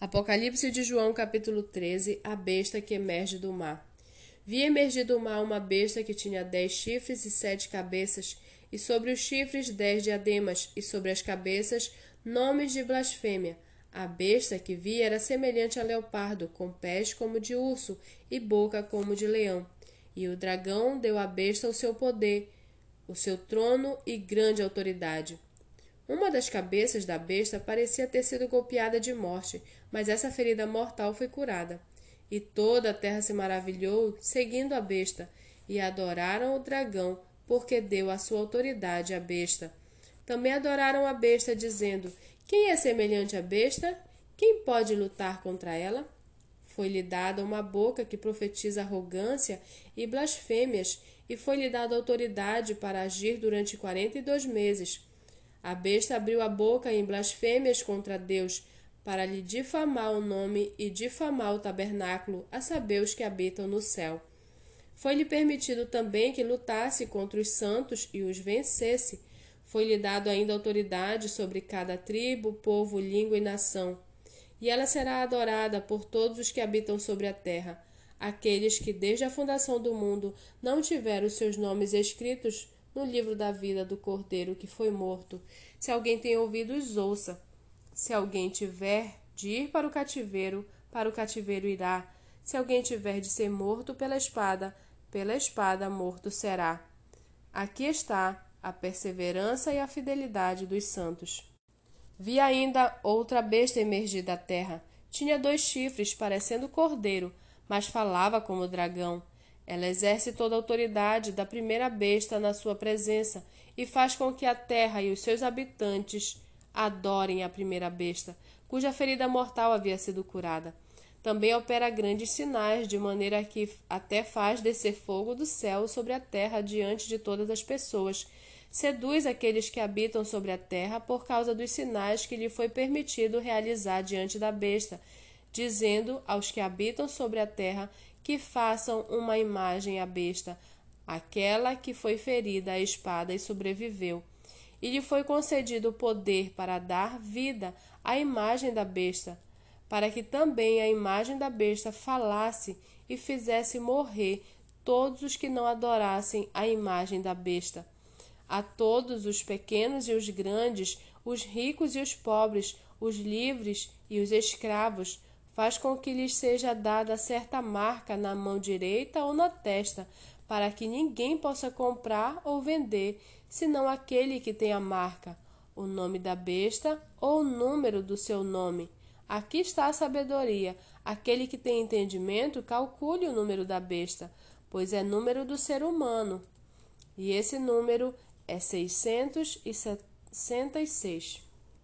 Apocalipse de João, capítulo 13 A besta que emerge do mar. Vi emergir do mar uma besta que tinha dez chifres e sete cabeças, e sobre os chifres dez diademas, e sobre as cabeças nomes de blasfêmia. A besta que vi era semelhante a leopardo, com pés como de urso e boca como de leão. E o dragão deu à besta o seu poder, o seu trono e grande autoridade. Uma das cabeças da besta parecia ter sido golpeada de morte, mas essa ferida mortal foi curada. E toda a terra se maravilhou, seguindo a besta, e adoraram o dragão, porque deu a sua autoridade à besta. Também adoraram a besta, dizendo: Quem é semelhante à besta? Quem pode lutar contra ela? Foi-lhe dada uma boca que profetiza arrogância e blasfêmias, e foi-lhe dada autoridade para agir durante quarenta e dois meses. A besta abriu a boca em blasfêmias contra Deus, para lhe difamar o nome e difamar o tabernáculo, a saber os que habitam no céu. Foi-lhe permitido também que lutasse contra os santos e os vencesse. Foi-lhe dado ainda autoridade sobre cada tribo, povo, língua e nação. E ela será adorada por todos os que habitam sobre a terra, aqueles que desde a fundação do mundo não tiveram seus nomes escritos no livro da vida do cordeiro que foi morto. Se alguém tem ouvidos, ouça. Se alguém tiver de ir para o cativeiro, para o cativeiro irá. Se alguém tiver de ser morto pela espada, pela espada morto será. Aqui está a perseverança e a fidelidade dos santos. Vi ainda outra besta emergir da terra. Tinha dois chifres, parecendo cordeiro, mas falava como dragão. Ela exerce toda a autoridade da primeira besta na sua presença e faz com que a terra e os seus habitantes adorem a primeira besta, cuja ferida mortal havia sido curada. Também opera grandes sinais, de maneira que até faz descer fogo do céu sobre a terra diante de todas as pessoas. Seduz aqueles que habitam sobre a terra por causa dos sinais que lhe foi permitido realizar diante da besta, dizendo aos que habitam sobre a terra que façam uma imagem à besta, aquela que foi ferida à espada e sobreviveu. E lhe foi concedido o poder para dar vida à imagem da besta, para que também a imagem da besta falasse e fizesse morrer todos os que não adorassem a imagem da besta. A todos os pequenos e os grandes, os ricos e os pobres, os livres e os escravos, Faz com que lhes seja dada certa marca na mão direita ou na testa, para que ninguém possa comprar ou vender, senão aquele que tem a marca, o nome da besta ou o número do seu nome. Aqui está a sabedoria. Aquele que tem entendimento, calcule o número da besta, pois é número do ser humano. E esse número é 666.